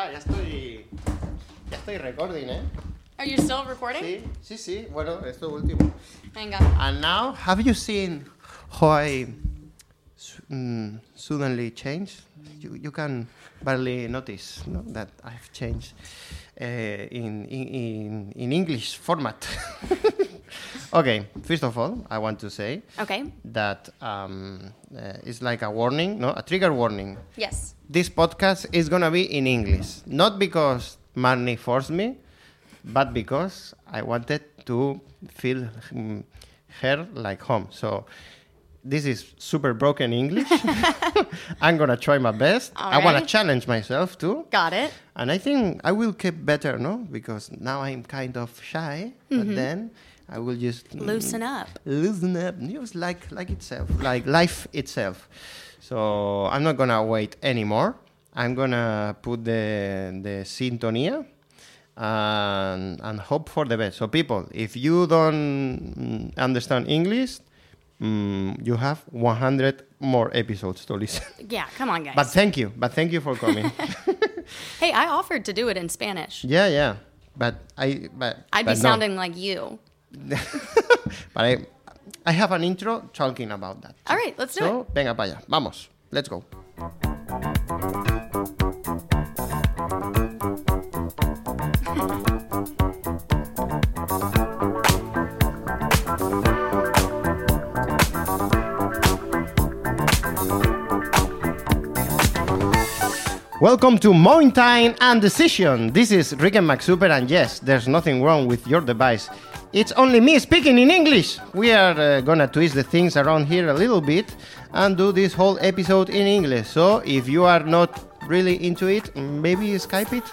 Ah, ya estoy. Ya estoy recording, ¿eh? Are you still recording? Sí, sí, sí. Bueno, esto último. Venga. And now, have you seen how I mm, suddenly changed? You, you can barely notice no, that I've changed uh, in, in, in English format. okay, first of all, I want to say Okay. that um, uh, it's like a warning, no, a trigger warning. Yes. This podcast is gonna be in English, not because Marnie forced me, but because I wanted to feel mm, her like home. So this is super broken English. I'm gonna try my best. All I wanna challenge myself too. Got it. And I think I will keep better, no? Because now I'm kind of shy, but then I will just mm, Loosen up. loosen up. News like like itself, like life itself. So I'm not gonna wait anymore. I'm gonna put the the sintonia and and hope for the best. So people, if you don't mm, understand English, mm, you have 100 more episodes to listen. Yeah, come on, guys. But thank you, but thank you for coming. hey, I offered to do it in Spanish. yeah, yeah. But I but I'd but be no. sounding like you. but I, I have an intro talking about that. All right, let's do so, venga para allá. Vamos. Let's go. Welcome to Mountain and Decision. This is Ricken McSuper, and yes, there's nothing wrong with your device. It's only me speaking in English. We are uh, gonna twist the things around here a little bit and do this whole episode in English. So if you are not really into it, maybe Skype it,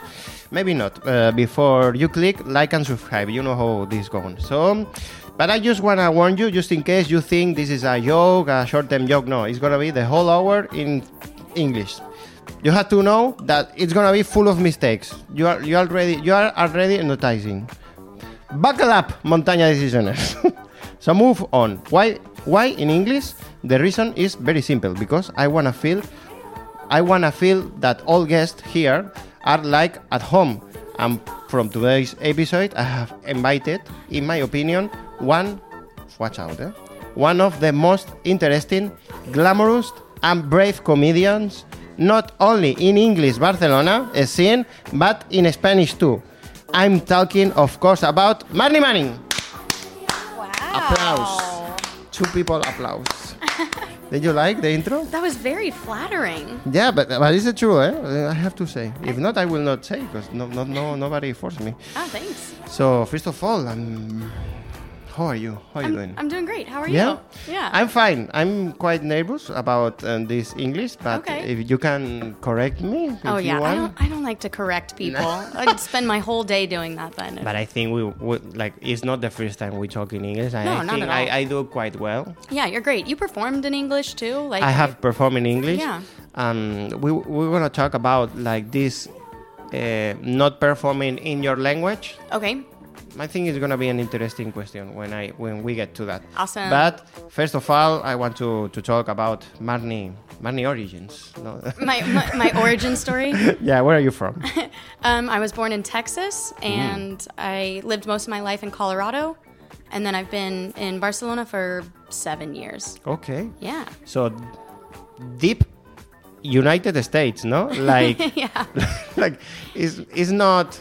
maybe not. Uh, before you click like and subscribe, you know how this goes. So. But I just wanna warn you, just in case you think this is a joke, a short-term joke. No, it's gonna be the whole hour in English you have to know that it's gonna be full of mistakes. You are you already you are already noticing. Buckle up, montaña decisioners. so move on. Why why in English? The reason is very simple because I wanna feel I wanna feel that all guests here are like at home. And from today's episode, I have invited, in my opinion, one watch out, eh? one of the most interesting, glamorous, and brave comedians, not only in English Barcelona scene, but in Spanish too. I'm talking, of course, about Marnie Manning. Wow. Applause. Two people applause. Did you like the intro? That was very flattering. Yeah, but but is it true? Eh? I have to say. If not, I will not say because no, no, no, nobody forced me. Ah, thanks. So first of all, I'm. How are you? How are you I'm, doing? I'm doing great. How are yeah, you? Yeah. I'm fine. I'm quite nervous about um, this English, but Okay. if you can correct me, if oh you yeah, I don't. I don't like to correct people. I'd spend my whole day doing that then. But I think we, we like it's not the first time we talk in English. No, I not think at all. I, I do quite well. yeah, you're great. You performed in English too. Like I have performed in English. Yeah. Um, we we're gonna talk about like this, uh, not performing in your language. Okay. I think it's gonna be an interesting question when I when we get to that. Awesome. But first of all, I want to, to talk about Marnie Marnie origins. No? My, my my origin story. yeah, where are you from? Um, I was born in Texas, Mm. and I lived most of my life in Colorado, and then I've been in Barcelona for seven years. okay, Yeah. so deep United States, no? Like yeah. like it's it's not.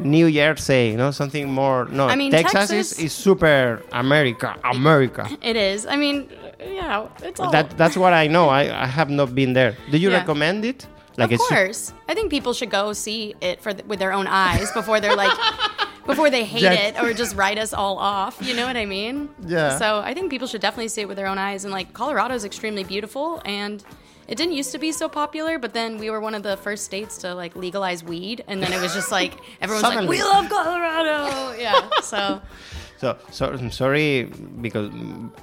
New Jersey, you know, something more. No, I mean, Texas, Texas- is, is super America, America. It is. I mean, yeah, it's all. That that's what I know. I, I have not been there. Do you Yeah. recommend it? Like of course. I think people should go see it for th- with their own eyes before they're like, before they hate Yeah. it or just write us all off. You know what I mean? Yeah. So I think people should definitely see it with their own eyes. And like, Colorado is extremely beautiful, and it didn't used to be so popular, but then we were one of the first states to like legalize weed, and then it was just like everyone's like, we love Colorado. Yeah. So So, so I'm sorry because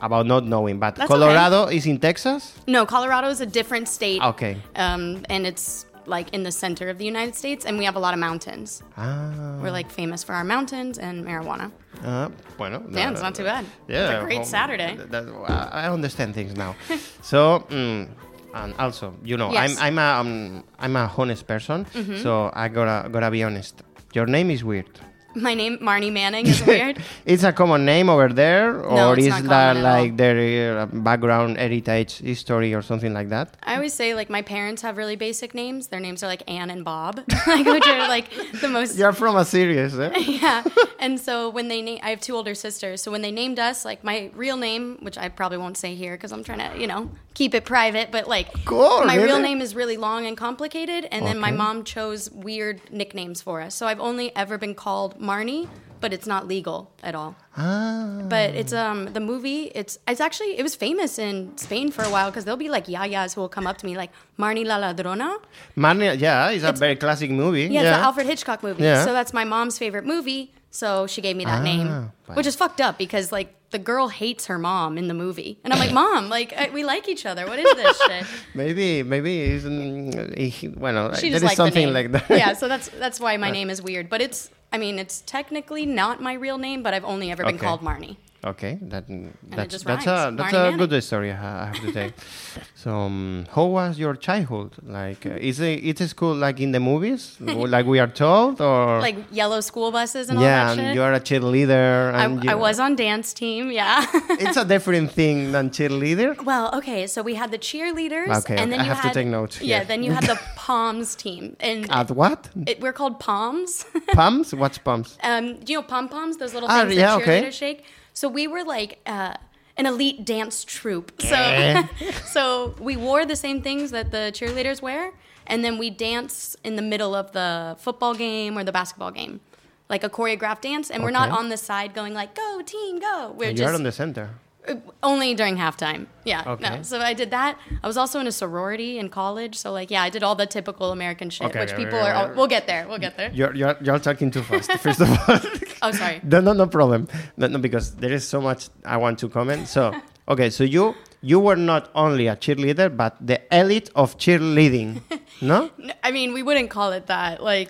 about not knowing, but That's Colorado is in Texas. no, Colorado is a different state. Okay. Um, and it's like in the center of the United States, and we have a lot of mountains. Ah, We're like famous for our mountains and marijuana. ah, bueno. Yeah, it's not too bad. Yeah, It's a great well, Saturday. that- that- I I understand things now. so, mm, and also, you know, Yes. I'm I'm a um, I'm a honest person, so I gotta gotta be honest. Your name is weird. My name Marnie Manning is weird. It's a common name over there, No, or is that common at all. like their uh, background, heritage, history, or something like that? I always say like my parents have really basic names. Their names are like Anne and Bob, like which are like the most You're from a series, eh? yeah. And so when they name, I have two older sisters. So when they named us, like my real name, which I probably won't say here because I'm trying to, you know, keep it private. But like, Cool, my real name is really long and complicated. And then my mom chose weird nicknames for us. So I've only ever been called Marnie, but it's not legal at all. Ah. But it's um the movie. It's it's actually it was famous in Spain for a while because there'll be like yayas who will come up to me like Marnie la ladrona. Marnie, yeah, it's a very classic movie. Yeah, it's the Alfred Hitchcock movie. Yeah. So that's my mom's favorite movie. So she gave me that Ah, name, which is fucked up because like the girl hates her mom in the movie, and I'm like, Mom, like I, we like each other. What is this shit? Maybe, maybe mm, he, well, She there just is something like that. yeah, so that's that's why my name is weird. But it's, I mean, it's technically not my real name, but I've only ever been Okay. called Marnie. Okay, that that's just that's a that's Marnie a Manning. good story. I have to say. so, um, how was your childhood? Like, uh, is it it's a school like in the movies, like we are told, or Like yellow school buses and all that shit. and you are a cheerleader. I, And I you- was on dance team, yeah. It's a different thing than cheerleader. Well, okay, so we had the cheerleaders, Okay, and then I you have to take notes yeah, here. then you had the Poms team, and At what? it, we're called Poms. poms? What's poms? um, do you know pom poms? Those little Ah, things yeah, that okay. cheerleaders shake. So we were like uh, an elite dance troupe. So so we wore the same things that the cheerleaders wear, and then we dance in the middle of the football game or the basketball game. Like a choreographed dance, and we're not Okay. on the side going like "Go team, go." We're You're just on the center. Uh, Only during halftime. Yeah. Okay. No. So I did that. I was also in a sorority in college. So like, yeah, I did all the typical American shit, Okay, which people are. okay. We'll get there. We'll get there. You're, you're, you're talking too fast, first of all. Oh, sorry. no, no, no problem. No, no, because there is so much I want to comment. So, okay, so you you were not only a cheerleader, but the elite of cheerleading, no? I mean, we wouldn't call it that. Like,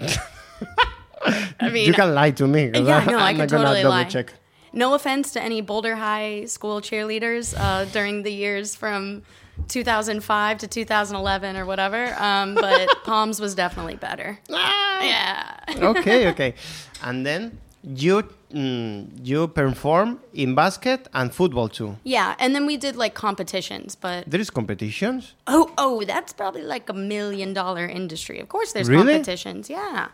I mean, you can lie to me. yeah, no, I I'm could not gonna totally double lie. check. No offense to any Boulder High School cheerleaders uh, during the years from 2005 to 2011 or whatever, um, but Poms was definitely better. Yeah. okay, okay. And then you mm, you perform in basket and football too. Yeah, and then we did like competitions, but There is competitions. oh, oh, that's probably like a million dollar industry. Of course, there's Really? competitions. Yeah.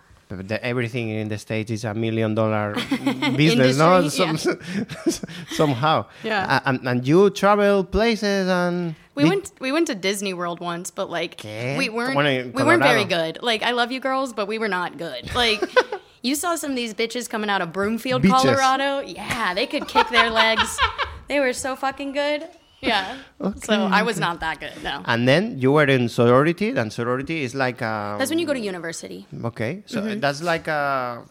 Everything in the states is a million dollar business, no? Some, somehow. Yeah. And, and you travel places and We went we went to Disney World once, but like ¿Qué? we weren't we weren't very good. Like I love you girls, but we were not good. Like you saw some of these bitches coming out of Broomfield, Bitches. Colorado. Yeah, they could kick their legs. They were so fucking good. Yeah. so I was not that good. No. And then you were in sorority, and sorority is like a. That's when you go to university. Okay, so Mm-hmm. that's like a.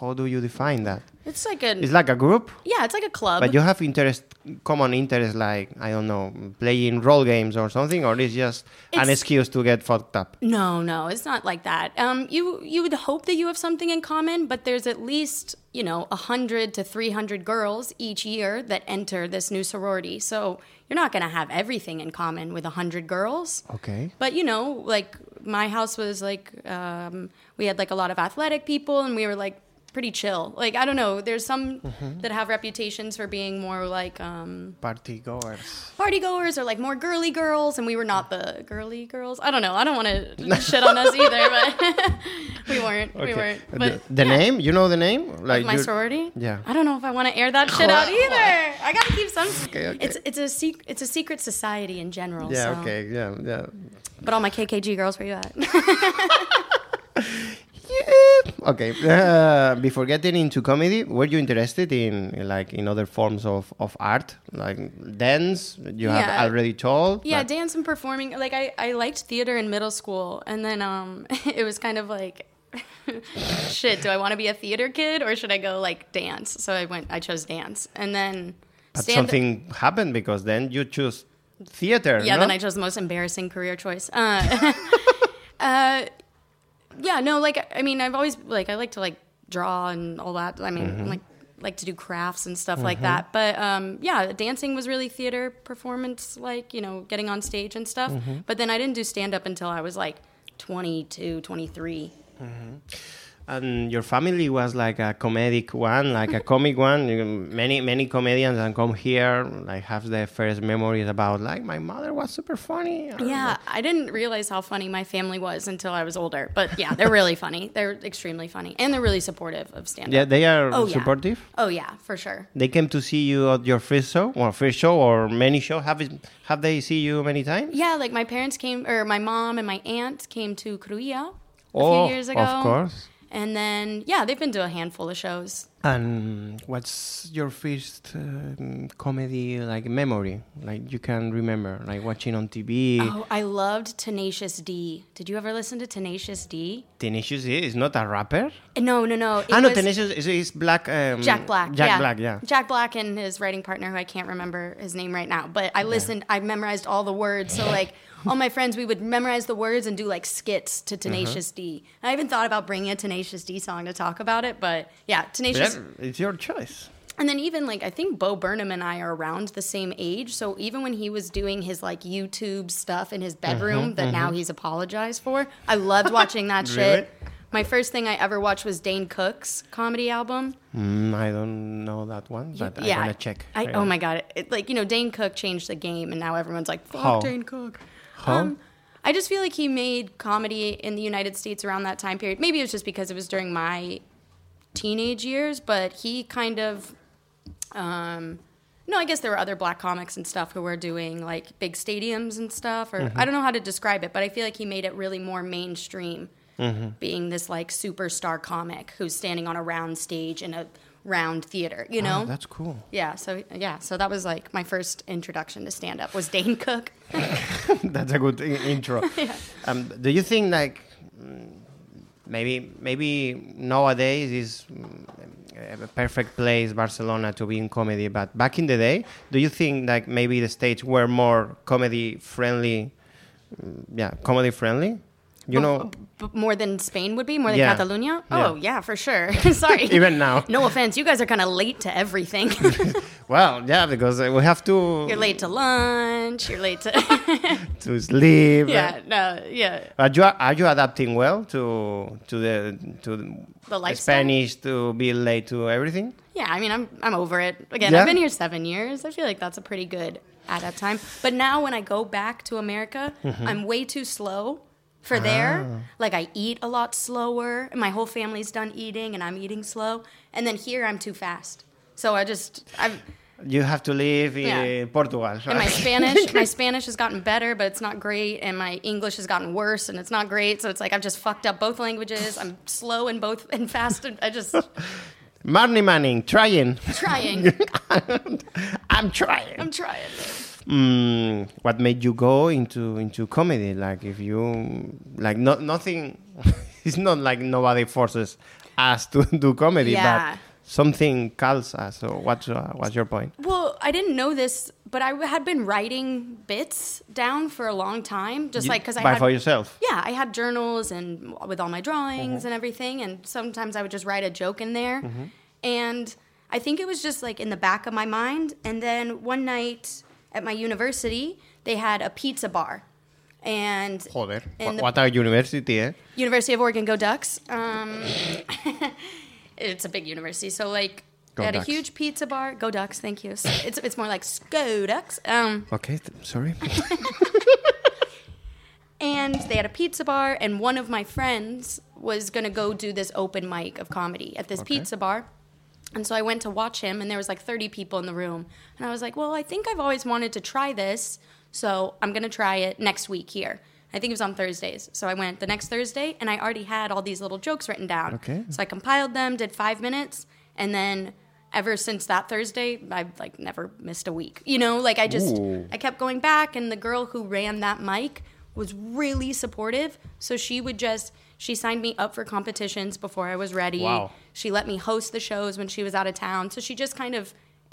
How do you define that? It's like a It's like a group, yeah, it's like a club. but you have interest, common interest, like I don't know, playing role games or something, or it's just an It's- excuse to get fucked up. No, no, it's not like that. Um, you you would hope that you have something in common, but there's at least you know hundred to three hundred girls each year that enter this new sorority. So you're not gonna have everything in common with hundred girls. Okay. But you know, like my house was like um, we had like a lot of athletic people, and we were like pretty chill. Like I don't know, there's some that have reputations for being more like um, Party goers. party goers or like more girly girls, and we were not the girly girls. I don't know. I don't want to shit on us either, but we weren't. We weren't. The, But the yeah, name, you know the name? Like my sorority. Yeah. I don't know if I want to air that shit out either. I gotta keep some. Okay, okay. It's it's a sec- it's a secret society in general. Yeah, so. okay, yeah, yeah. But all my KKG girls, where you at? Yeah. Okay. Uh, before getting into comedy, were you interested in, like in other forms of, of art, like dance? You Yeah. have already told. Yeah, dance and performing. Like I, I liked theater in middle school, and then um, it was kind of like, shit. Do I want to be a theater kid or should I go like dance? So I went. I chose dance, and then but something happened because then you choose theater. Yeah, no? then I chose the most embarrassing career choice. Uh, uh, yeah, no, like I mean, I've always like I like to like draw and all that. I mean, Mm-hmm. Like like to do crafts and stuff like that. But um, yeah, dancing was really theater performance, like you know, getting on stage and stuff. But then I didn't do stand up until I was like 22, 23. And your family was like a comedic one, like a comic one. Many many comedians and come here like have their first memories about like my mother was super funny. Yeah, I didn't realize how funny my family was until I was older. But yeah, they're really funny. They're extremely funny, and they're really supportive of stand up. Yeah, they are Oh, yeah. supportive. Oh yeah, for sure. They came to see you at your first show, or first show, or many show. Have it, have they see you many times? Yeah, like my parents came, or my mom and my aunt came to Cruia a Oh, few years ago. of course. And then yeah, they've been to a handful of shows. And what's your first um, comedy like memory? Like you can remember, like watching on TV. Oh, I loved Tenacious D. Did you ever listen to Tenacious D? Tenacious D is not a rapper. No, no, no. It ah, no, Tenacious is, is Black. Um, Jack Black. Jack yeah. Black, yeah. Jack Black and his writing partner, who I can't remember his name right now. But I listened. I memorized all the words. So like. All my friends, we would memorize the words and do like skits to Tenacious D. I even thought about bringing a Tenacious D song to talk about it, but yeah, Tenacious. It's your choice. And then even like I think Bo Burnham and I are around the same age. So even when he was doing his like YouTube stuff in his bedroom that now he's apologized for, I loved watching that Mm-hmm, Really? shit. My first thing I ever watched was Dane Cook's comedy album. Mm, I don't know that one, but yeah, I'm gonna check. I, right oh my god! It, like you know, Dane Cook changed the game, and now everyone's like, "Fuck How? Dane Cook." How? Um, I just feel like he made comedy in the United States around that time period. Maybe it was just because it was during my teenage years, but he kind of. Um, no, I guess there were other black comics and stuff who were doing like big stadiums and stuff, or Mm-hmm. I don't know how to describe it, but I feel like he made it really more mainstream, Mm-hmm. being this like superstar comic who's standing on a round stage in a round theater, you know? Oh, that's cool. Yeah, so yeah, so that was like my first introduction to stand up was Dane Cook. That's a good intro. um, do you think like maybe maybe nowadays is mm, a perfect place Barcelona to be in comedy, but back in the day, do you think like maybe the states were more comedy friendly? mm, Yeah, comedy friendly. You know, B- more than Spain would be, more than Yeah. Catalonia. Oh yeah, for sure. Sorry. even now. No offense, you guys are kind of late to everything. Well, yeah, because uh, we have to you're late to lunch. You're late to. to sleep. yeah. No. Yeah. Are you are you adapting well to to the to The lifestyle? Spanish to be late to everything? Yeah. I mean, I'm I'm over it. Again, Yeah? I've been here seven years. I feel like that's a pretty good at that time. But now when I go back to America, Mm-hmm. I'm way too slow. For there, Ah. like I eat a lot slower, and my whole family's done eating, and I'm eating slow. And then here, I'm too fast. So I just, I'm, You have to live in Yeah. Portugal. And my? Spanish, my Spanish has gotten better, but it's not great. And my English has gotten worse, and it's not great. So it's like I've just fucked up both languages. I'm slow in both and fast. And I just Marnie Manning, trying. trying. I'm trying. I'm trying. Mm, what made you go into into comedy? Like if you like not nothing. it's not like nobody forces us to do comedy, Yeah. but something calls us. So what's uh, what's your point? Well, I didn't know this, but I had been writing bits down for a long time, just You- like because I by had for yourself. Yeah, I had journals and with all my drawings and everything, and sometimes I would just write a joke in there. And I think it was just like in the back of my mind. And then one night at my university, they had a pizza bar. And Joder. What, the- what are university? Eh? University of Oregon, go Ducks. Um, it's a big university, so like Go they had Ducks. a huge pizza bar. Go Ducks, thank you. So it's it's more like Sko Ducks. Um, Okay, th- sorry. and they had a pizza bar and one of my friends was going to go do this open mic of comedy at this Okay. pizza bar and so i went to watch him and there was like 30 people in the room and i was like well i think i've always wanted to try this so i'm going to try it next week here i think it was on thursdays so i went the next thursday and i already had all these little jokes written down Okay. so i compiled them did five minutes and then ever since that thursday i've like never missed a week you know like i just Ooh. I kept going back, and the girl who ran that mic was really supportive. So she would just, she signed me up for competitions before I was ready. Wow. She let me host the shows when she was out of town. So she just kind of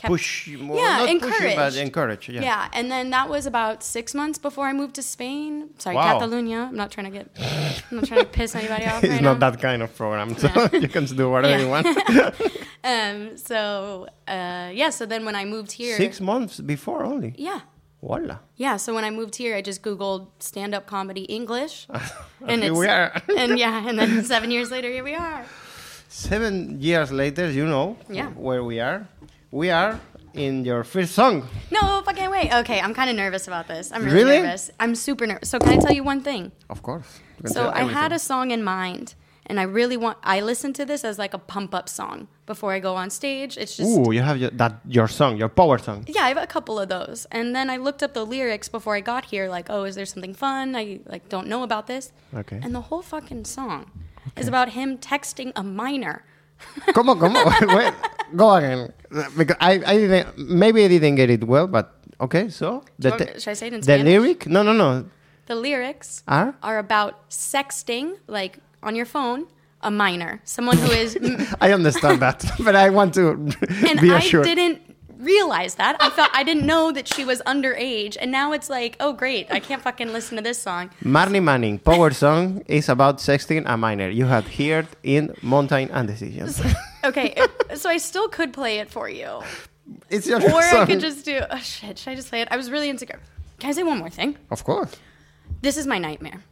kept Push, more, Yeah, not pushing, but encouraged. encourage. Yeah. Yeah, and then that was about six months before I moved to Spain. Sorry, Wow. Catalonia. I'm not trying to get, I'm not trying to piss anybody off. It's right not now. that kind of program, so Yeah. you can do whatever Yeah. you want. Um, so uh, yeah, so then when I moved here, Six months before only. yeah, Voila. yeah. So when I moved here, I just googled stand-up comedy English, and Here it's we are. and yeah, and then seven years later, here we are. Seven years later, you know Yeah. where we are. We are in your first song. No fucking way. Okay, I'm kind of nervous about this. I'm really, Really? nervous. I'm super nervous. So can I tell you one thing? Of course. So I had a song in mind, and I really want. I listened to this as like a pump-up song before I go on stage. It's just. Ooh, you have your, that your song, your power song. Yeah, I have a couple of those. And then I looked up the lyrics before I got here, like, oh, is there something fun? I like don't know about this. Okay. And the whole fucking song is about him texting a minor. Come on, come on. Wait, go again. Because I, I didn't, maybe I didn't get it well, but okay. So the should I say it in the Spanish? lyric? No, no, no. The lyrics Are? are about sexting, like on your phone, a minor, someone who is. I understand that, but I want to and be I didn't realize that. I thought I didn't know that she was underage, and now it's like, oh great, I can't fucking listen to this song. Marnie Manning, power song is about sexting a minor. You have heard in Mountain and Decisions. Okay, so I still could play it for you. it's your or song. I could just do. Oh shit! Should I just play it? I was really insecure. Can I say one more thing? Of course. This is my nightmare.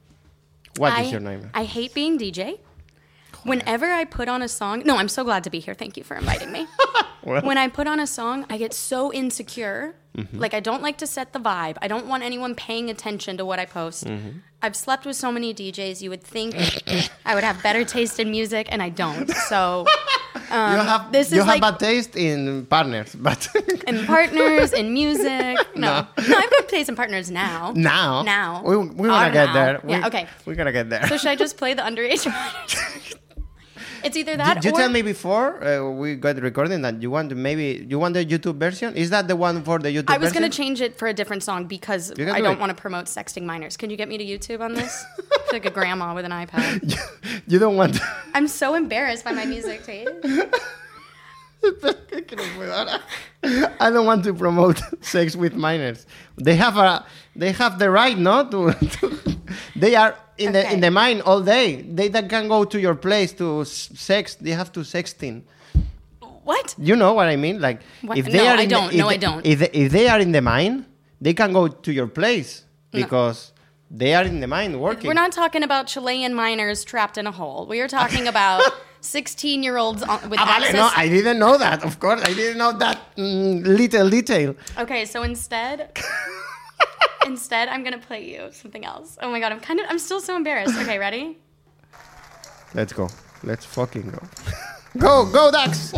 What is I, your name? I hate being DJ. Whenever I put on a song, no, I'm so glad to be here. Thank you for inviting me. Well. when I put on a song, I get so insecure. Mm-hmm. Like I don't like to set the vibe. I don't want anyone paying attention to what I post. Mm-hmm. I've slept with so many DJs. You would think I would have better taste in music, and I don't. So you have um, this you is have like- bad taste in partners, but in partners, in music. No, no, I've got taste in partners now. now Now. we we Are gonna get now. there. Yeah, okay. we're gonna get there. So should I just play the underage? It's either that Did you tell me before uh, we got recording that you want maybe you want the YouTube version? Is that the one for the YouTube? I was going to change it for a different song because You can I do don't want to promote sexting minors. Can you get me to YouTube on this? Like a grandma with an iPad. you don't want. I'm so embarrassed by my music taste. I don't want to promote sex with minors. They have a they have the right not to, to- they are in the in the mind all day. They that can go to your place to sex. They have to sexting. What? You know what I mean? Like What? if they No, are I in the- don't. if No, I they- don't. If they, if they are in the mine, they can go to your place because they are in the mine working. We're not talking about Chilean minors trapped in a hole. We are talking about 16 year olds with Ah, access. no, I didn't know that. Of course, I didn't know that mm, little detail. Okay, so instead, instead, I'm gonna play you something else. Oh my god, I'm kind of, I'm still so embarrassed. Okay, ready? Let's go. Let's fucking go. go, go, Dax.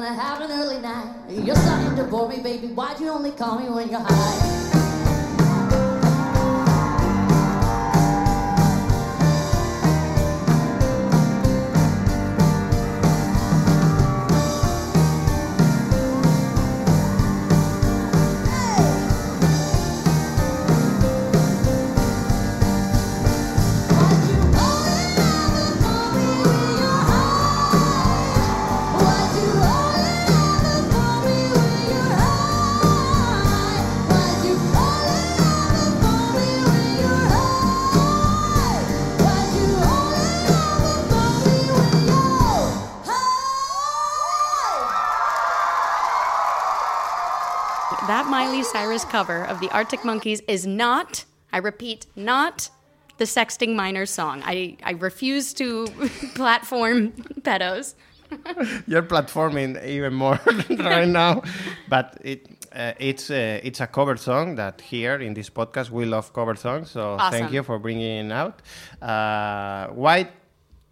gonna have an early night. You're starting to bore me, baby. Why'd you only call me when you're high? Cover of the Arctic Monkeys is not, I repeat, not the Sexting Miners song. I, I refuse to platform pedos. You're platforming even more right now, but it uh, it's uh, it's a cover song that here in this podcast we love cover songs. So thank you for bringing it out. Uh, why?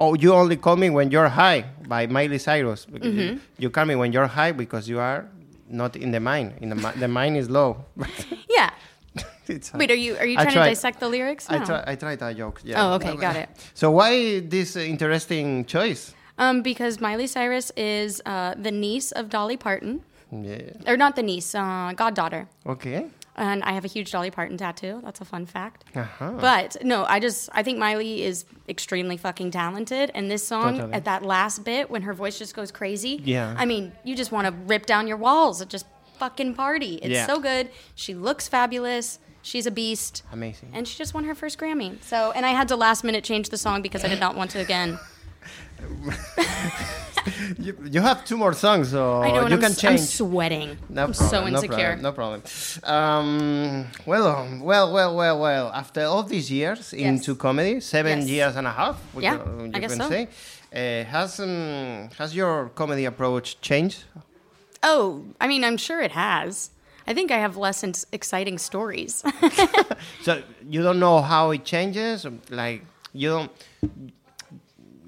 Oh, you only call me when you're high by Miley Cyrus. Mm-hmm. You, you call me when you're high because you are not in the mind. In the the mind is low. Yeah. it's a- Wait, are you are you I trying to dissect the lyrics? I No. try. I tried a joke. Yeah. Oh, okay, got it. So why this interesting choice? Um, because Miley Cyrus is uh, the niece of Dolly Parton, Yeah. or not the niece, uh, goddaughter. Okay. And I have a huge Dolly Parton tattoo. That's a fun fact. Uh-huh. But no, I just I think Miley is extremely fucking talented, and this song Totally. at that last bit when her voice just goes crazy. Yeah. I mean, you just want to rip down your walls and just fucking party. It's Yeah. so good. She looks fabulous. She's a beast. Amazing. And she just won her first Grammy. So, and I had to last minute change the song because I did not want to again. You, you have two more songs, so I know, you I'm, can s- I'm sweating. No I'm problem, so insecure. No problem. No problem. Um, well, um, well, well, well, well. After all these years into comedy, seven Yes. years and a half, we Yeah, can- you I guess can so. say, uh, has um, has your comedy approach changed? Oh, I mean, I'm sure it has. I think I have less exciting stories. So you don't know how it changes. Like you don't,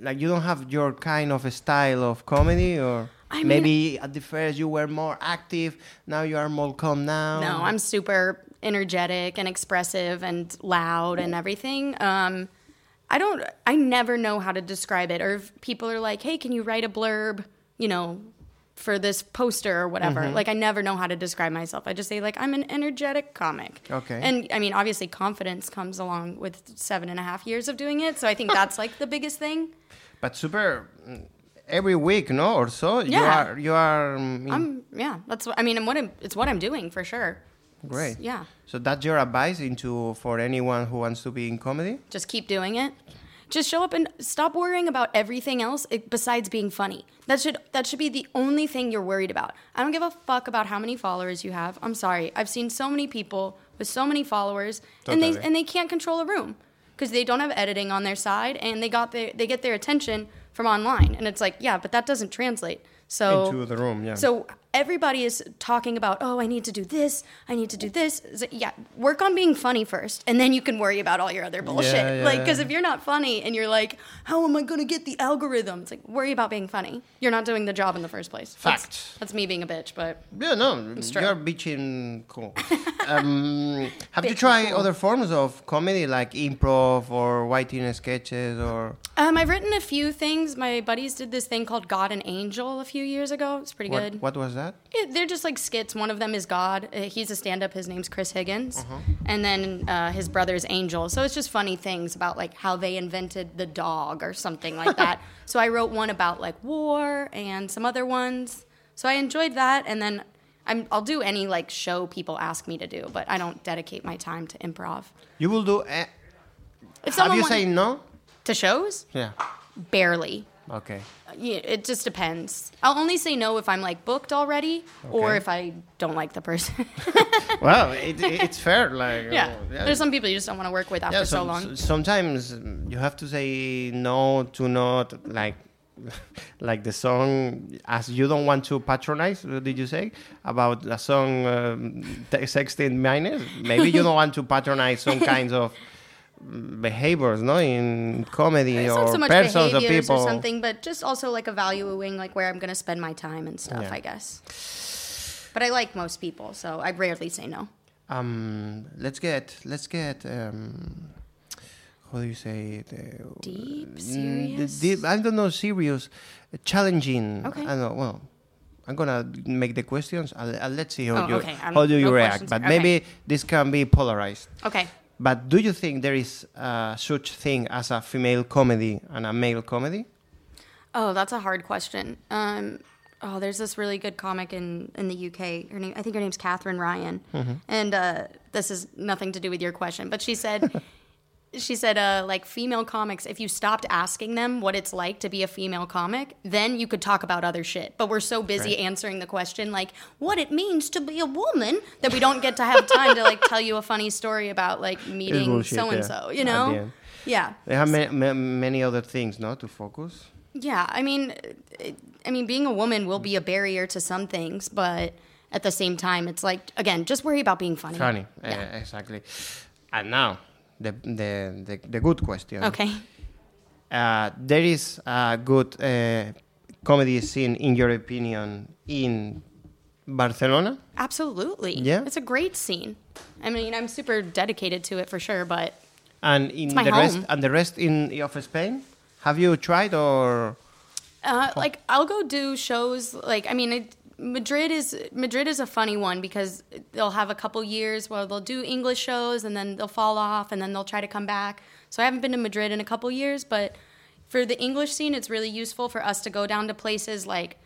like you don't have your kind of style of comedy, or I mean- maybe at the first you were more active. Now you are more calm now. No, I'm super energetic and expressive and loud and everything. Um, I don't, I never know how to describe it. Or if people are like, hey, can you write a blurb, you know, for this poster or whatever? Mm-hmm. Like, I never know how to describe myself. I just say, like, I'm an energetic comic. Okay. And I mean, obviously, confidence comes along with seven and a half years of doing it. So I think that's like the biggest thing. But super mm, every week, no, or so. You Yeah. are you are mm, I'm, yeah, that's what, I mean, and what I'm, it's what I'm doing for sure. It's- great. Yeah. So that's your advice into for anyone who wants to be in comedy. just keep doing it just show up and stop worrying about everything else eh, besides being funny that should that should be the only thing you're worried about i don't give a fuck about how many followers you have i'm sorry i've seen so many people with so many followers and they and they can't control a room because they don't have editing on their side and they got their they get their attention from online. And it's like yeah but that doesn't translate so Into the room, yeah. so everybody is talking about oh i need to do this i need to do this like, yeah work on being funny first and then you can worry about all your other bullshit yeah, like because yeah. if you're not funny and you're like how am i going to get the algorithm it's like worry about being funny you're not doing the job in the first place That's- Fact. that's, me being a bitch but Yeah, no, you're bitching cool. um, have you tried other forms of comedy like improv or writing sketches or? um, i've written a few things my buddies did this thing called god and angel a few years ago it's pretty What, good what was that? It, they're just like skits. One of them is God. Uh, he's a stand-up. His name's Chris Higgins, Uh-huh. and then uh, his brother's Angel. So it's just funny things about like how they invented the dog or something like that. so I wrote one about like war and some other ones. So I enjoyed that, and then I'm, I'll do any like show people ask me to do, but I don't dedicate my time to improv. You will do. A- If have someone you say no? to shows, Yeah. barely. Okay. Yeah, it just depends. I'll only say no if I'm like booked already, or Okay. if I don't like the person. Well, it, it's fair. Like Yeah. uh, There's some people you just don't want to work with after so some- long. s- sometimes you have to say no to not like like the song as you don't want to patronize what did you say about a song um, te- 16 minus maybe you don't want to patronize some kinds of behaviors no in comedy it's or not so much persons or people or something, but just also like evaluating like where I'm going to spend my time and stuff, Yeah. I guess. But I like most people, so I rarely say no. Um, let's get let's get um, how do you say it? Uh, Deep, serious? deep, I don't know, serious, challenging. Okay. I don't know. Well, I'm gonna make the questions. I'll, I'll let's see how Oh, you okay. Um, how do you no react. questions But. Okay. maybe this can be polarized. Okay. But do you think there is uh, such thing as a female comedy and a male comedy? Oh, that's a hard question. Um, oh, there's this really good comic in, in the UK. Her name, I think her name's Katherine Ryan, and uh, this is nothing to do with your question, but she said, she said, uh, like female comics, if you stopped asking them what it's like to be a female comic, then you could talk about other shit. But we're so busy Right. answering the question, like what it means to be a woman, that we don't get to have time to like tell you a funny story about like meeting so and so. You know? Yeah. They have ma- ma- many other things, not to focus. Yeah, I mean, I mean, being a woman will be a barrier to some things, but at the same time, it's like again, just worry about being funny. Funny, Yeah. uh, exactly. And now, the, the, the, the good question. Okay. Uh, there is a good uh, comedy scene, in your opinion, in Barcelona? Absolutely. Yeah? It's a great scene. I mean, I'm super dedicated to it for sure, but And in the rest, home. and the rest in of Spain, have you tried or? Uh, like I'll go do shows. Like I mean, it, Madrid is Madrid is a funny one because they'll have a couple years where they'll do English shows and then they'll fall off and then they'll try to come back. So I haven't been to Madrid in a couple years, but for the English scene, it's really useful for us to go down to places like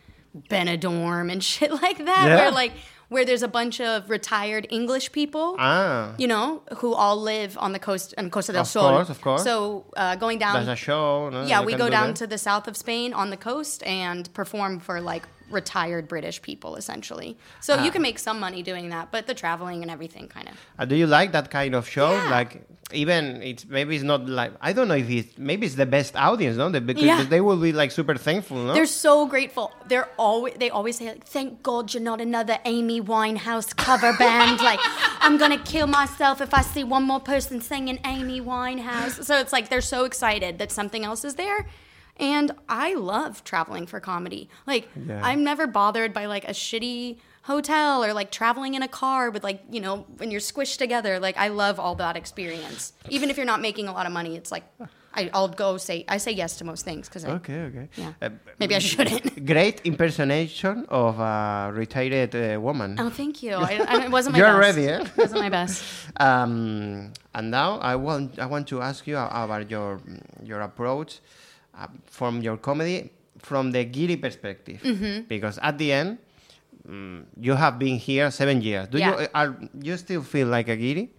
Benidorm and shit like that, Yeah. where like where there's a bunch of retired English people Ah, you know, who all live on the coast on Costa del Of Sol. course, of course. So uh, going down, there's a show. No? yeah, we go do down that. to the south of Spain on the coast and perform for like retired British people, essentially. So Ah. you can make some money doing that, but the traveling and everything kind of. Uh, do you like that kind of show? Yeah. Like even it's maybe it's not like I don't know if it's maybe it's the best audience, no? Because Yeah. they will be like super thankful, no? They're so grateful. They're always they always say like, "Thank God you're not another Amy Winehouse cover band." like, I'm gonna kill myself if I see one more person singing Amy Winehouse. So it's like they're so excited that something else is there. And I love traveling for comedy. Like, Yeah. I'm never bothered by like a shitty hotel or like traveling in a car with like you know when you're squished together. Like, I love all that experience. Even if you're not making a lot of money, it's like I, I'll go say I say yes to most things because I Okay, okay. Yeah. Uh, Maybe I shouldn't. Great impersonation of a retired uh, woman. Oh, thank you. I, I, it wasn't my You're best. ready, eh? It wasn't my best. Um, and now I want I want to ask you about your your approach uh, from your comedy from the guiri perspective, Mm-hmm. because at the end mm, you have been here seven years. Do Yeah. you are you still feel like a guiri?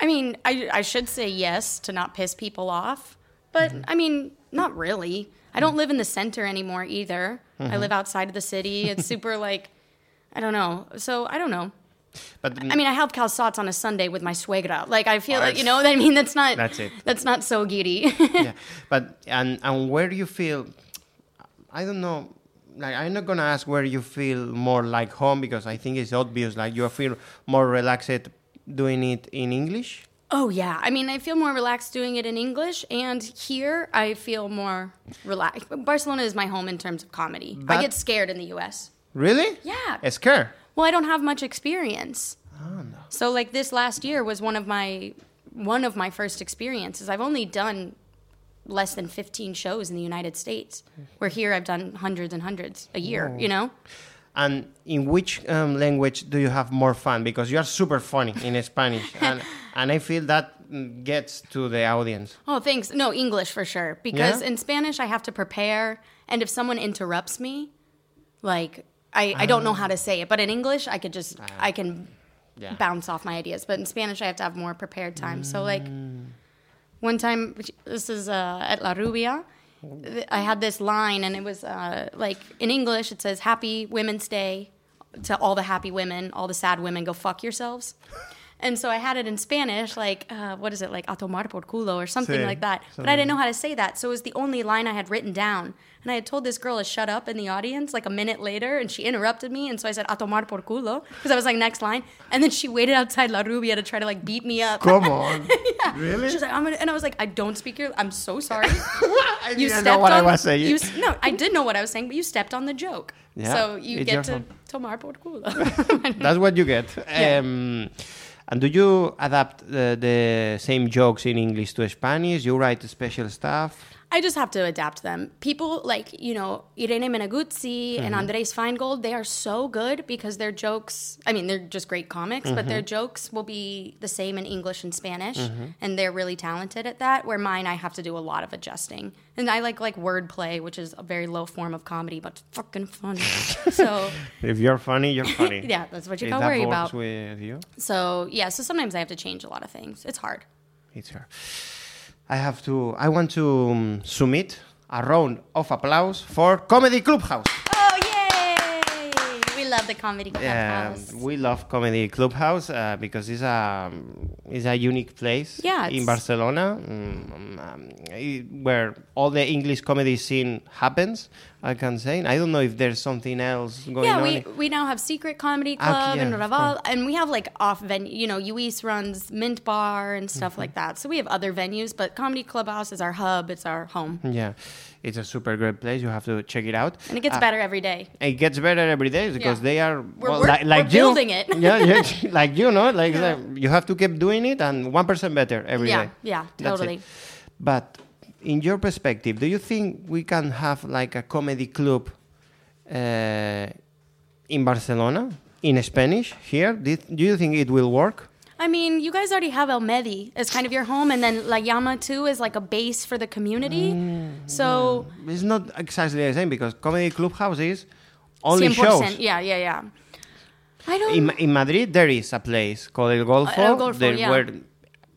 I mean, I, I should say yes to not piss people off, but Mm-hmm. I mean, not really. I don't live in the center anymore either. Mm-hmm. I live outside of the city. It's super like, I don't know. So I don't know. But I mean, I have calçots on a Sunday with my suegra. Like, I feel Oh, like, you know I mean? That's not, That's it. That's not so guiri. yeah, but and and where do you feel? I don't know. Like I'm not gonna ask where you feel more like home because I think it's obvious. Like you feel more relaxed doing it in English. Oh yeah, I mean, I feel more relaxed doing it in English, and here I feel more relaxed. Barcelona is my home in terms of comedy. I get scared in the U.S. Really? Yeah. Scare. Well, I don't have much experience. Oh no. So like this last year was one of my one of my first experiences. I've only done less than 15 shows in the United States. Where here I've done hundreds and hundreds a year, you know? And in which um, language do you have more fun? Because you are super funny in Spanish, and and I feel that mm, gets to the audience. Oh, thanks. No, English for sure. Because Yeah? in Spanish, I have to prepare. And if someone interrupts me, like, I, I don't know how to say it. But in English, I could just, I can Ah. Yeah. bounce off my ideas. But in Spanish, I have to have more prepared time. So, like, one time, this is uh, at La Rubia, I had this line, and it was uh, like, in English, it says, Happy Women's Day to all the happy women, all the sad women, go fuck yourselves. And so I had it in Spanish, like, uh, what is it, like, a tomar por culo or something Sí, like that. But I didn't know how to say that. So it was the only line I had written down. And I had told this girl to shut up in the audience like a minute later, and she interrupted me. And so I said, a tomar por culo, because I was like, next line. And then she waited outside La Rubia to try to like beat me up. Come on. Really? She's like, I'm gonna, and I was like, I don't speak your, I'm so sorry. I You didn't know what I on- was saying. You, no, I did know what I was saying, but you stepped on the joke. Yeah, so you get to fault. tomar por culo. That's what you get. Yeah. Um, and do you adapt the, the same jokes in English to Spanish? You write special stuff? I just have to adapt them. People like, you know, Irene Meneguzzi and mm-hmm. Andres Feingold, they are so good because their jokes, I mean, they're just great comics, but their mm-hmm. jokes will be the same in English and Spanish, mm-hmm. and they're really talented at that, where mine, I have to do a lot of adjusting. And I like like wordplay, which is a very low form of comedy, but fucking funny. so, If you're funny, you're funny. yeah, that's what you if gotta worry about. with you, So, yeah, so sometimes I have to change a lot of things. It's hard. it's her. I have to. I want to um, submit a round of applause for Comedy Clubhouse. Love the comedy Yeah, clubhouse. we love Comedy Clubhouse uh, because it's a it's a unique place Yeah, in Barcelona mm, um, i- where all the English comedy scene happens. I can say. I don't know if there's something else going yeah, on. we, we now have Secret Comedy Ah, Club yeah, and of Raval, and we have like off venue. You know, UIS runs Mint Bar and Mm-hmm. stuff like that. So we have other venues, but Comedy Clubhouse is our hub. It's our home, yeah, it's a super great place. You have to check it out. and it gets Uh, better every day. It gets better every day because Yeah. they are well, like, you. building it. yeah, yeah, like you know, like Yeah. like, you have to keep doing it and one percent better every day. Yeah, yeah, totally. But in your perspective, do you think we can have like a comedy club uh, in Barcelona in Spanish here? Do, do you think it will work? I mean, you guys already have El Medi as kind of your home, and then La Llama too is like a base for the community. Mm, so It's not exactly the same because comedy clubhouse is only 100%, shows. Yeah, yeah, yeah. I don't. In, in Madrid, there is a place called El Golfo, El Golfo, there yeah. where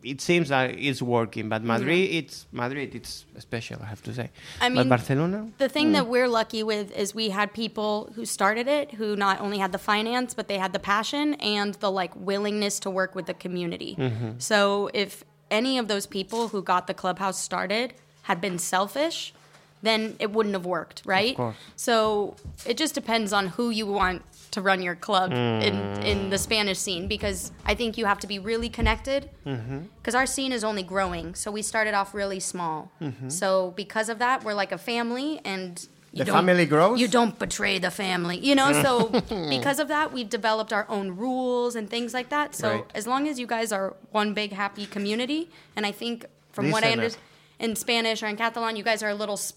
it seems like it's working, but Madrid, it's Madrid, it's special, I have to say. I but mean, Barcelona, The thing that mm. we're lucky with is we had people who started it who not only had the finance, but they had the passion and the like willingness to work with the community. Mm-hmm. So if any of those people who got the clubhouse started had been selfish, then it wouldn't have worked, right? course. So it just depends on who you want to run your club in mm. in the Spanish scene because I think you have to be really connected mm-hmm. because our scene is only growing. So we started off really small. Mm-hmm. So because of that, we're like a family and. You The don't- family grows? You don't betray the family, you know. So because of that, we've developed our own rules and things like that. So Right. as long as you guys are one big happy community, and I think from what I understand in Spanish or in Catalan, you guys are a little s-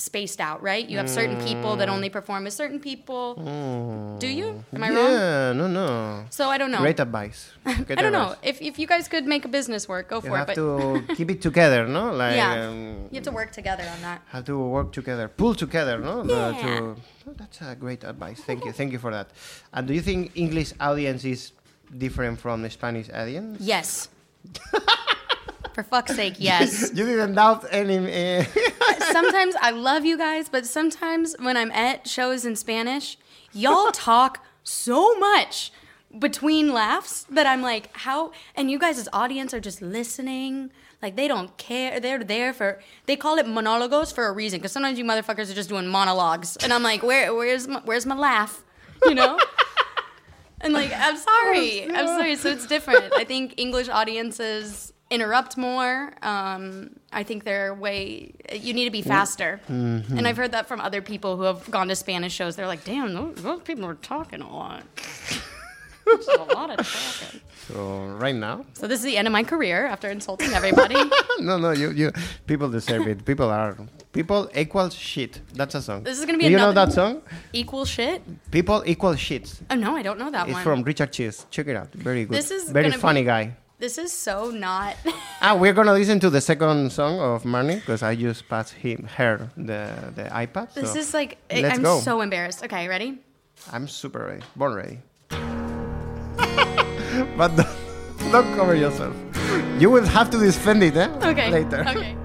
spaced out, right? You have certain people that only perform with certain people. Do you? Am I wrong? yeah, no, no. So I don't know. Great advice. I don't know. If, if you guys could make a business work, go You for it. You have But to keep it together, no? Like, yeah, um, you have to work together on that. have to work together, pull together, no? Yeah. to- oh, that's a great advice. Thank you, thank you for that. And do you think English audience is different from the Spanish audience? Yes. for fuck's sake, yes. You didn't doubt any. Uh, sometimes I love you guys, but sometimes when I'm at shows in Spanish, y'all talk so much between laughs that I'm like, how? And you guys' as audience are just listening. Like they don't care. They're there for. They call it monologos for a reason. Because sometimes you motherfuckers are just doing monologues, and I'm like, where, where's, my, where's my laugh? You know. And like, I'm sorry, I'm sorry. So it's different. I think English audiences interrupt more. Um, I think they're way. You need to be faster. And I've heard that from other people who have gone to Spanish shows. They're like, "Damn, those, those people are talking a lot. There's a lot of talking." so right now, So this is the end of my career after insulting everybody. no, no, you, you, people deserve it. People are people equal shit. That's a song. This is gonna be Do you know that song? Equal shit. People equal shit. Oh no, I don't know that It's one. from Richard Cheese. Check it out. Very good. This is very funny be- guy. This is so not. Ah, we're gonna listen to the second song of Marnie because I just passed him her the the iPad. this so is like I- let's I'm go. so embarrassed. Okay, ready? I'm super ready, born ready. but don't, don't cover yourself. You will have to defend it, eh? Okay. Later. Okay.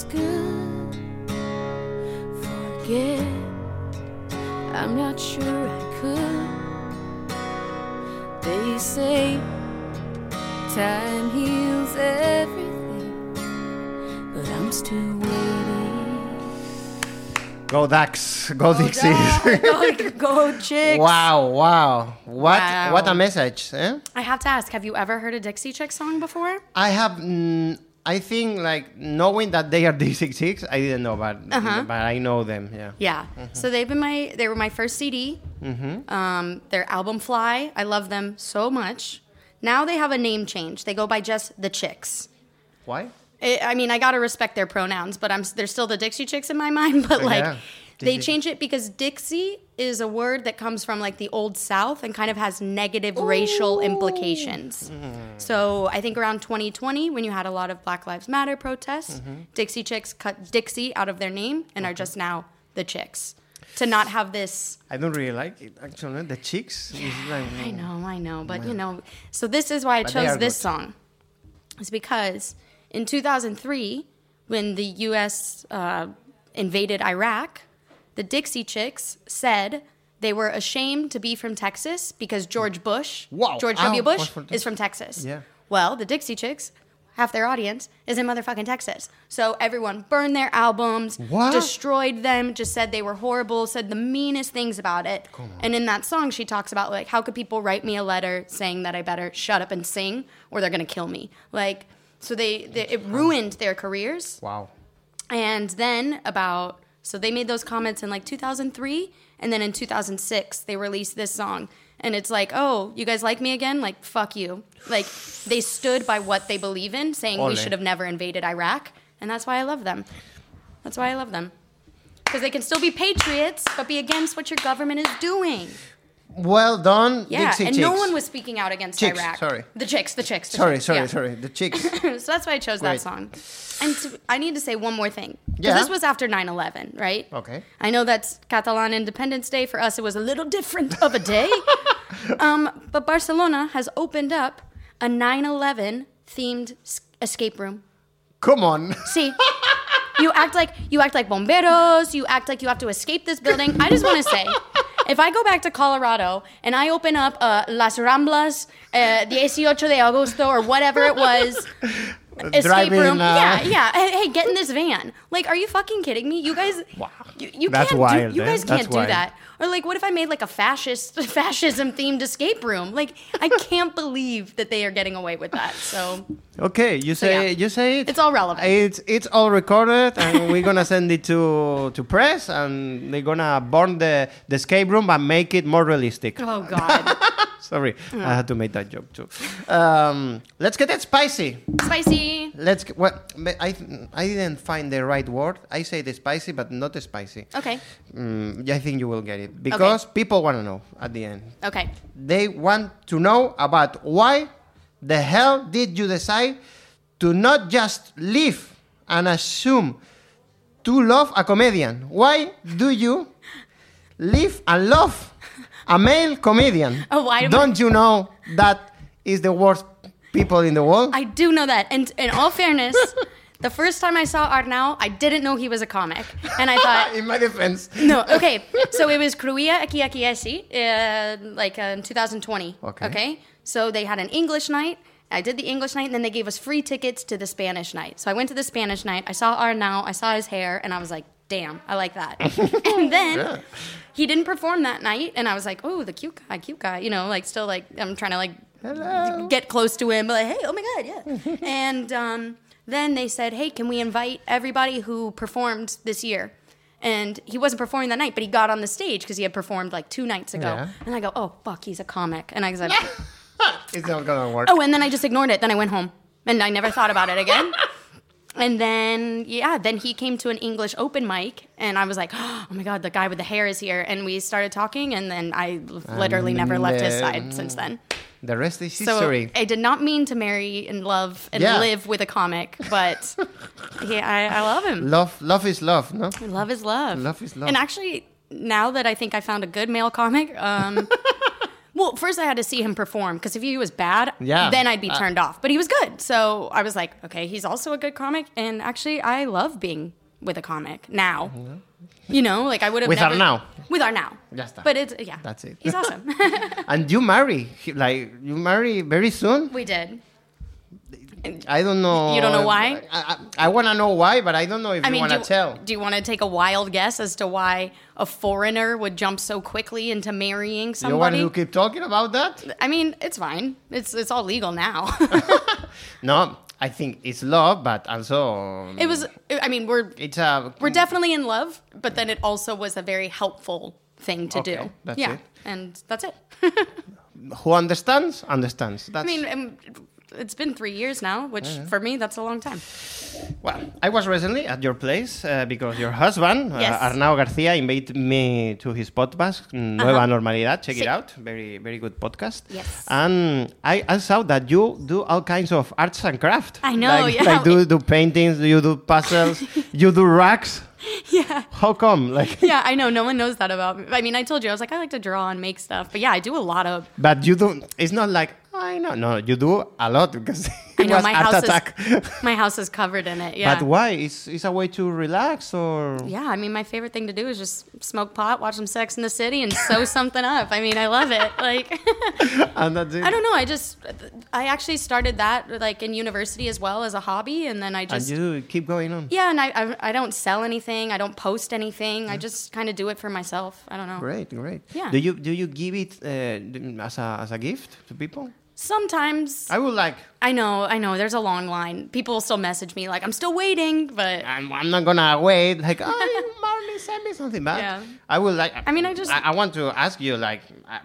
Sounds good. Forget, I'm not sure I could. They say time heals everything, but I'm still waiting. Go Ducks, go Dixie. go, go chicks. wow, wow. What Wow. what a message, eh? I have to ask, have you ever heard a Dixie Chick song before? I have mm, I think like knowing that they are D66, I didn't know but Uh-huh. but I know them, yeah. Yeah. So they've been my they were my first CD. Mm-hmm. Um, their album Fly, I love them so much. Now they have a name change. They go by just the Chicks. Why? I I mean, I gotta respect their pronouns, but I'm they're still the Dixie Chicks in my mind. But like, Yeah. They change it because Dixie is a word that comes from like the old South and kind of has negative racial implications. Mm-hmm. So I think around 2020, when you had a lot of Black Lives Matter protests, mm-hmm. Dixie Chicks cut Dixie out of their name and are just now the Chicks. To not have this I don't really like it actually. The chicks is like I mm. know, I know, but you know, so this is why I But chose this good. song. It's because in 2003, when the U.S. Uh, invaded Iraq, the Dixie Chicks said they were ashamed to be from Texas because George Bush, Wow. George W. Bush, from is from Texas. Yeah. Well, the Dixie Chicks, half their audience is in motherfucking Texas. So everyone burned their albums, What? destroyed them, just said they were horrible, said the meanest things about it. And in that song, she talks about like, how could people write me a letter saying that I better shut up and sing, or they're gonna kill me? Like, so they, they it ruined their careers. wow. And then about So they made those comments in like 2003, and then in 2006 they released this song, and it's like, oh, you guys like me again? Like fuck you. Like they stood by what they believe in, saying Ole. we should have never invaded Iraq, and that's why I love them. That's why I love them. Because they can still be patriots, but be against what your government is doing. Well done, Yeah, Dixie and Chicks. no one was speaking out against Chicks, Iraq. sorry. The chicks, the chicks. The Sorry, chicks, sorry, yeah. sorry. The chicks. so that's why I chose Great. that song. And to, I need to say one more thing. Yeah. This was after 9 11, right? Okay. I know that's Catalan Independence Day. For us, it was a little different of a day. um, but Barcelona has opened up a 9 11 themed escape room. Come on. See? You act like you act like bomberos. You act like you have to escape this building. I just want to say, if I go back to Colorado and I open up uh, Las Ramblas, uh, 18 de agosto, or whatever it was, escape Driving, room. uh, yeah, yeah. Hey, hey, get in this van. Like, are you fucking kidding me? You guys, Wow. you, you That's can't wild, do. You guys can't do wild. that. Or like, what if I made like a fascist, fascism themed escape room? Like, I can't believe that they are getting away with that. So Okay, you say yeah. you say it. It's all relevant. It's it's all recorded, and we're gonna send it to to press, and they're gonna burn the the escape room, but make it more realistic. oh god, Sorry, I had to make that joke too. Um, let's get it spicy. spicy. Let's get, well, I I didn't find the right word. I say the spicy, but not the spicy. Okay, Mm, I think you will get it because people want to know at the end. okay. They want to know about why the hell did you decide to not just live and assume to love a comedian? Why do you live and love a male comedian? Oh, why do I- Don't you know that is the worst people in the world? I do know that. And in all fairness, the first time I saw Arnau, I didn't know he was a comic, and I thought. in my defense. No, okay. So it was Cruia Aki Aki Esi, uh, like uh, in 2020. Okay. Okay. So they had an English night. I did the English night, and then they gave us free tickets to the Spanish night. So I went to the Spanish night. I saw Arnau. I saw his hair, and I was like, "Damn, I like that." and then he didn't perform that night, and I was like, "Oh, the cute guy, cute guy." You know, like still like I'm trying to like Hello. get close to him, but like, hey, oh my god, yeah. and um, then they said, hey, can we invite everybody who performed this year? And he wasn't performing that night, but he got on the stage because he had performed like two nights ago. Yeah. And I go, oh fuck, he's a comic. And I was like, It's not gonna work. oh, and then I just ignored it. Then I went home, and I never thought about it again. And then, yeah, then he came to an English open mic, and I was like, oh my God, the guy with the hair is here. And we started talking, and then I literally never left his side since then. The rest is So history. I did not mean to marry and love and Yeah. live with a comic, but yeah, I, I love him. love, love is love, no? Love is love. Love is love. And actually, now that I think I found a good male comic, um, well, first I had to see him perform because if he was bad, Yeah. then I'd be Uh, turned off. But he was good, so I was like, okay, he's also a good comic. And actually, I love being with a comic now. You know, like I would have With never, Arnau. With Arnau. Ya está. But it's yeah, That's it. He's awesome. And you marry, like you marry very soon. we did. I don't know. You don't know why? I, I, I want to know why, but I don't know if I you mean, want to tell. do you want to take a wild guess as to why a foreigner would jump so quickly into marrying You want somebody? to keep talking about that? I mean, it's fine. It's it's all legal now. No, I think it's love, but also um, it was. I mean, we're It's a. we're definitely in love, but then it also was a very helpful thing to Okay, do. that's yeah, it. and that's it. Who understands understands. That's. I mean, um, it's been three years now, which for me that's a long time. Well, I was recently at your place uh, because your husband, Yes. uh, Arnau Garcia, invited me to his podcast, Nueva Normalidad. Check it out. Very, very good podcast. Yes. And I, I saw that you do all kinds of arts and craft. I know, Like, yeah. like do, do paintings, you do puzzles, you do racks. Yeah. How come? Like, Yeah, I know. No one knows that about me. I mean, I told you I was like I like to draw and make stuff, but yeah, I do a lot of but you don't. It's not like I know. No, you do a lot because I it know was my house attack. is my house is covered in it. Yeah. But why? It's it's a way to relax or. yeah, I mean, my favorite thing to do is just smoke pot, watch some Sex in the City, and sew something up. I mean, I love it. Like, And that's it. I don't know. I just, I actually started that like in university as well as a hobby, and then I And just, you keep going on. yeah, and I, I, I don't sell anything. I don't post anything. I just kind of do it for myself. I don't know. Great, great. Yeah. Do you do you give it uh, as a as a gift to people? Sometimes I would like. I know, I know. There's a long line. People will still message me like, I'm still waiting, but I'm, I'm not gonna wait. Like I'm only send me something back. Yeah. I would like. I mean, I just- I, I want to ask you, like, uh,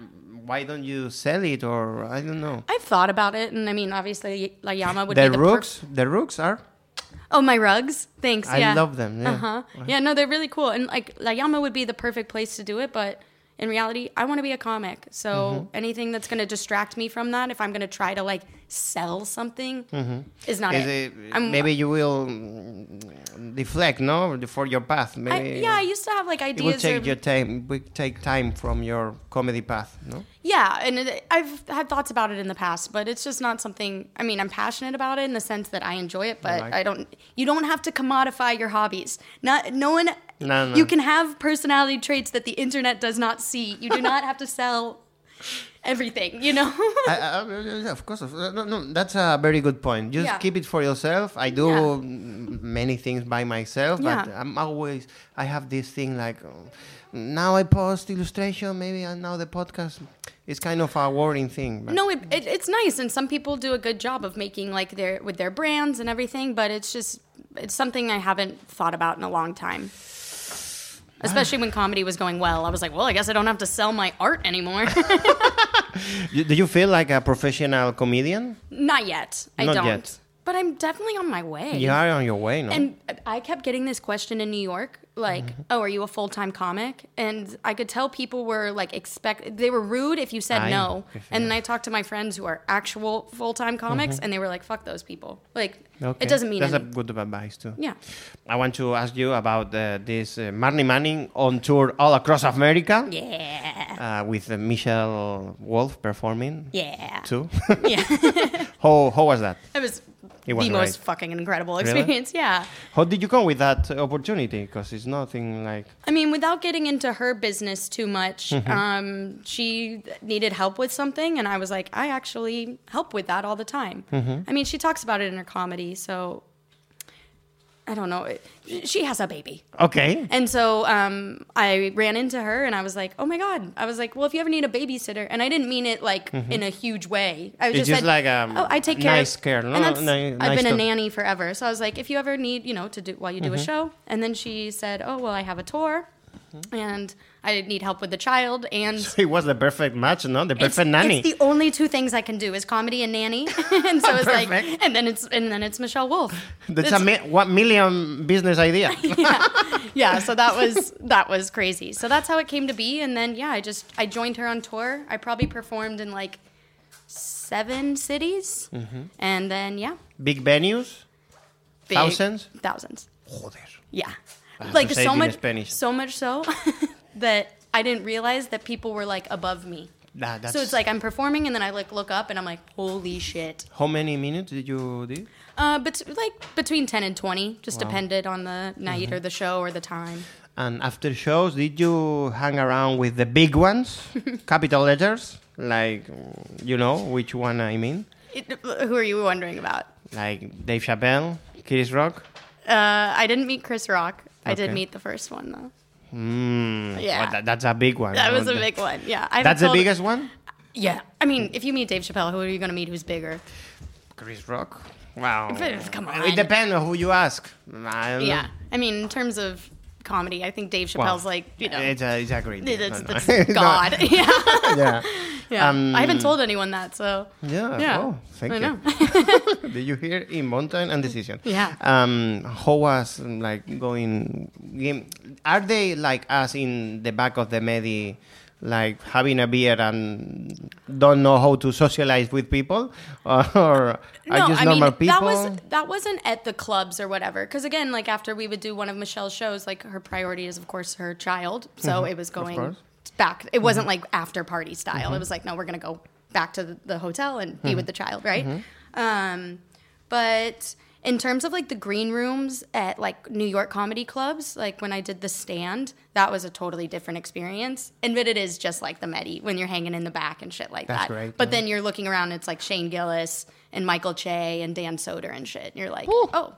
why don't you sell it, or I don't know. I've thought about it, and I mean, obviously, La Llama would The be the rooks, the rooks are. Oh, my rugs. Thanks. I yeah. love them. Yeah. Uh huh. Yeah, no, they're really cool, and like La Llama would be the perfect place to do it, but. In reality, I want to be a comic. So Mm-hmm. anything that's going to distract me from that, if I'm going to try to like sell something, is not Mm-hmm. Is it. it- maybe you will mm, deflect, no, for your path. I, Maybe. yeah, I used to have like ideas. It will take of- your time. Will take time from your comedy path, no? Yeah, and it, I've had thoughts about it in the past, but it's just not something. I mean, I'm passionate about it in the sense that I enjoy it, but Right. I don't. You don't have to commodify your hobbies. Not no one. No, no. You can have personality traits that the internet does not see. You do not have to sell everything. You know. I, I, of course, no, no, that's a very good point. Just Yeah. keep it for yourself. I do Yeah. many things by myself, but I'm always I have this thing like uh, now I post illustration, maybe, and now the podcast. It's kind of a worrying thing. But no, it, it, it's nice, and some people do a good job of making like their with their brands and everything. But it's just it's something I haven't thought about in a long time. Especially when comedy was going well, I was like, well, I guess I don't have to sell my art anymore. Do you feel like a professional comedian? Not yet. I Not don't. yet. But I'm definitely on my way. You are on your way, no? And I kept getting this question in New York, like, Mm-hmm. "Oh, are you a full time comic?" And I could tell people were like expect they were rude if you said I- no. And then I talked to my friends who are actual full time comics, and they were like, "Fuck those people." Like, Mm-hmm. Okay. it doesn't mean that's anything. a good advice too. yeah. I want to ask you about uh, this uh, Marnie Manning on tour all across America Yeah. uh, with uh, Michelle Wolf performing Yeah. too. Yeah. how how was that? It was the most great. fucking incredible Really? experience. Yeah. How did you come with that opportunity? Because it's nothing like I mean, without getting into her business too much, Mm-hmm. um, she needed help with something, and I was like, I actually help with that all the time. Mm-hmm. I mean, she talks about it in her comedy, so I don't know. She has a baby. okay. And so um, I ran into her and I was like, oh my God. I was like, well, if you ever need a babysitter, and I didn't mean it like in a huge way. I Mm-hmm. It's just just said, like, um, oh, I take care nice of care, no? And that's, Ni- I've nice been a nanny forever. So I was like, if you ever need, you know, to do while you do Mm-hmm. a show. And then she said, oh, well, I have a tour and I didn't need help with the child. And It was the perfect match, no? The it's, perfect nanny. it's the only two things I can do is comedy and nanny. and so it's like, and then it's, and then it's Michelle Wolf. That's It's- a mi- one million business idea. yeah yeah. so that was that was crazy so that's how it came to be and then yeah i just i joined her on tour i probably performed in like seven cities Mm-hmm. and then yeah Big venues, big- thousands. thousands Joder. yeah like so much Spanish. so much so that i didn't realize that people were like above me that's so it's like i'm performing and then i like look up and i'm like holy shit how many minutes did you do? uh but like between 10 and 20 just Wow. Mm-hmm. depended on the night or the show or the time And after shows, did you hang around with the big ones, capital letters, like you know which one I mean, it, who are you wondering about like Dave Chappelle, Chris Rock? Uh, I didn't meet Chris Rock. I did meet the first one though. Mm, Yeah. well, that- that's a big one. That was a big one. Yeah, I That's the biggest one. Yeah, I mean, if you meet Dave Chappelle, who are you going to meet who's bigger? Chris Rock. Wow. Come on. It depends on who you ask. I don't Yeah, know. I mean, in terms of comedy, I think Dave Well, Chappelle's like you know, it's a, it's a great. that's, No, No, God. yeah, yeah. Yeah. Um, I haven't told anyone that, so Yeah. Yeah. Oh, thank I you. know. Did you hear in Mountain and Decision? Yeah. Um, how was like going? game- Are they like us in the back of the Medi, like having a beer and don't know how to socialize with people, or are just normal people? that was that wasn't at the clubs or whatever. Because again, like after we would do one of Michelle's shows, like her priority is of course her child, so it was going course. Back. It wasn't mm-hmm. like after party style. It mm-hmm. was like no, we're gonna go back to the, the hotel and be mm-hmm. with the child, right? Um, but in terms of like the green rooms at like New York comedy clubs, like when I did the stand, that was a totally different experience. And but it is just like the Medi when you're hanging in the back and shit like That's that. great, But yeah. then you're looking around, it's like Shane Gillis and Michael Che and Dan Soder and shit. And you're like, Ooh. oh.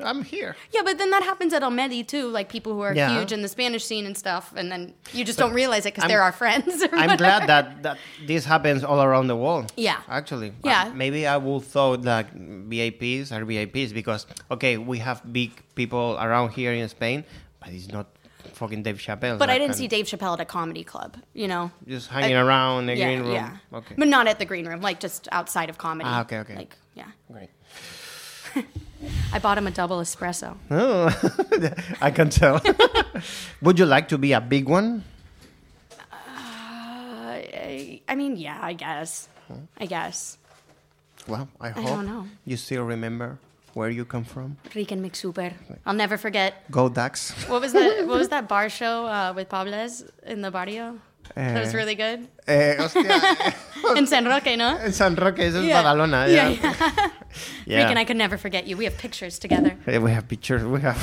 I'm here. Yeah, but then that happens at El Medi too, like people who are Yeah. huge in the Spanish scene and stuff, and then you just don't realize it because they're our friends. I'm whatever. glad that, that this happens all around the world. Yeah. Actually. Yeah. Uh, maybe I would thought that VIPs are VIPs because, okay, we have big people around here in Spain, but it's not fucking Dave Chappelle. But I didn't see Dave Chappelle at a comedy club. You know, Just hanging around the yeah, green room. yeah. Okay. But not at the green room, like just outside of comedy. Ah, okay, okay. Like, yeah. Great. I bought him a double espresso. Oh, I can tell. Would you like to be a big one? I, I mean, yeah, I guess. I guess. Well, I hope don't know. you still remember where you come from. Ricken McSuper. I'll never forget. Go Ducks. What was that? what was that bar show uh, with Pables in the barrio? That was Eh. really good. Eh, hostia, In San Roque, no? en San Roque, eso es Yeah. Badalona. Yeah, Yeah. yeah. Yeah. Ricken, I could never forget you. We have pictures together. Eh, We have pictures. We have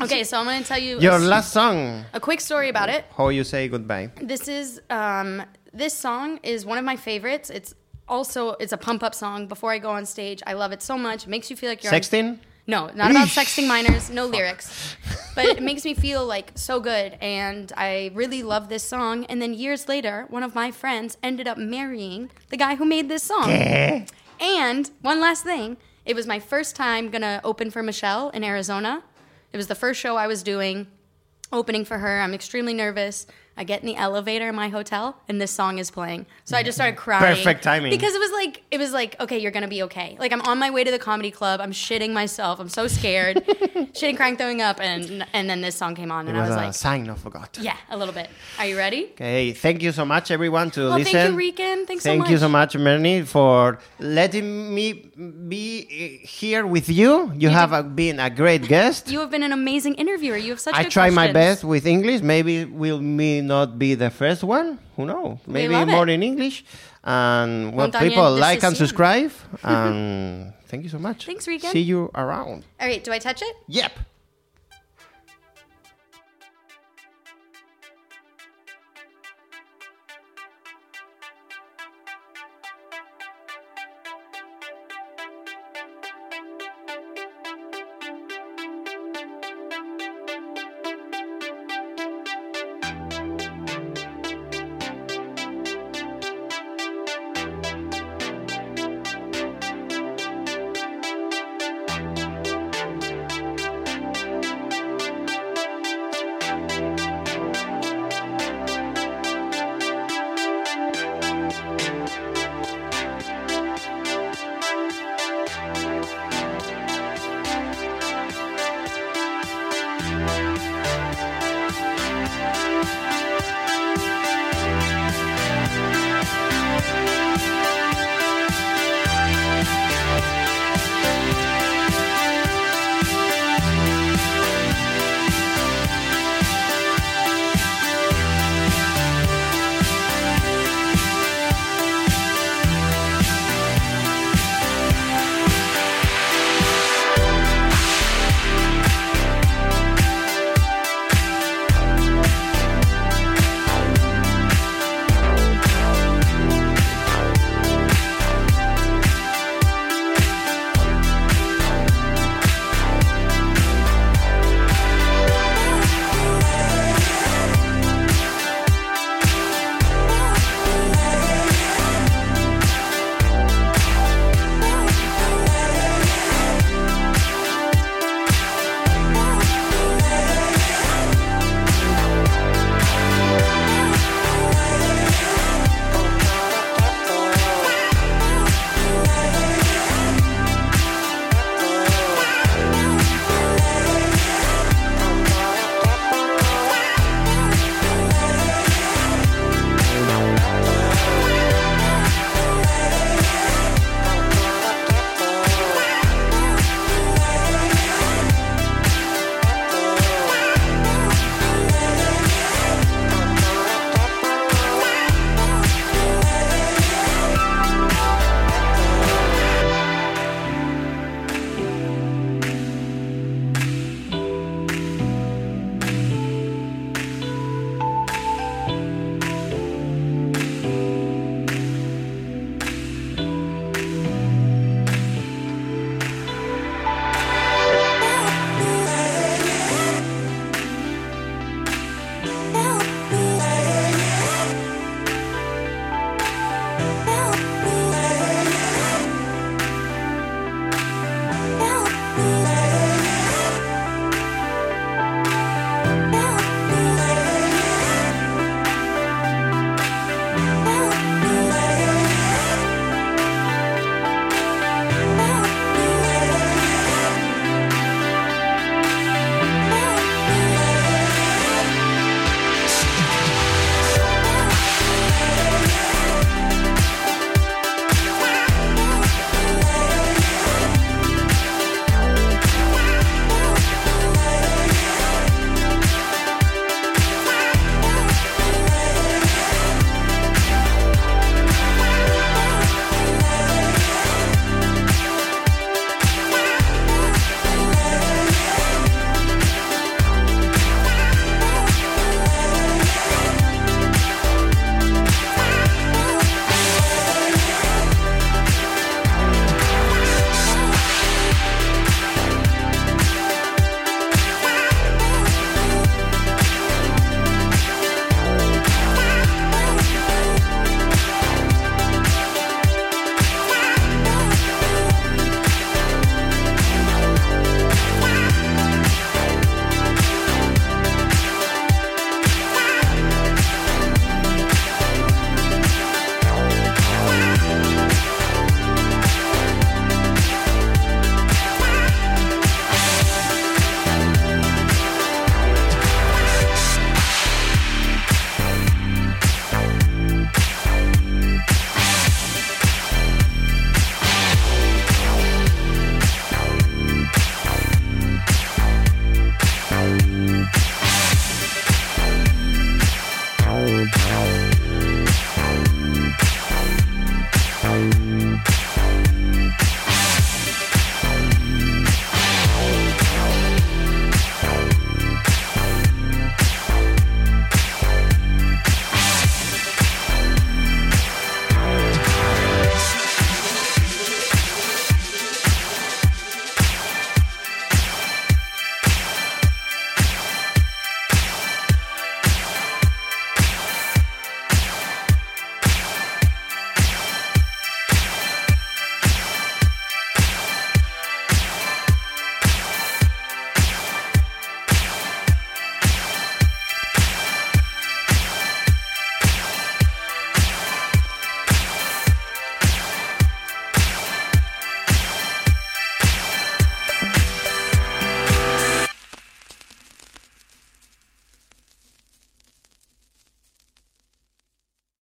Okay, so I'm going to tell you your s- last song. a quick story about it. How you say goodbye? This is um, this song is one of my favorites. It's also it's a pump up song. Before I go on stage, I love it so much. It makes you feel like you're on- Sexting? No, not about sexting minors, no lyrics. But it makes me feel like so good and I really love this song. And then years later, one of my friends ended up marrying the guy who made this song. And one last thing, it was my first time gonna open for Michelle in Arizona. It was the first show I was doing, opening for her. I'm extremely nervous. I get in the elevator in my hotel, and this song is playing. So I just started crying. Perfect timing. Because it was like, it was like, okay, you're gonna be okay. Like I'm on my way to the comedy club. I'm shitting myself. I'm so scared, shitting, crying, throwing up, and and then this song came on, It and I was was a like, sign of God. yeah, a little bit. Are you ready? Okay, thank you so much, everyone, to Well, listen. thank you, Ricken. Thanks so Thank much. you so much, Marnie, for letting me be here with you. You, have uh been a great guest. You have been an amazing interviewer. You have such. I try my best with English. Maybe we'll me not be the first one. Who knows? Maybe more it. in English. And well, Montaña people like and subscribe. and thank you so much. Thanks, Ricken. See you around. All right, do I touch it? Yep.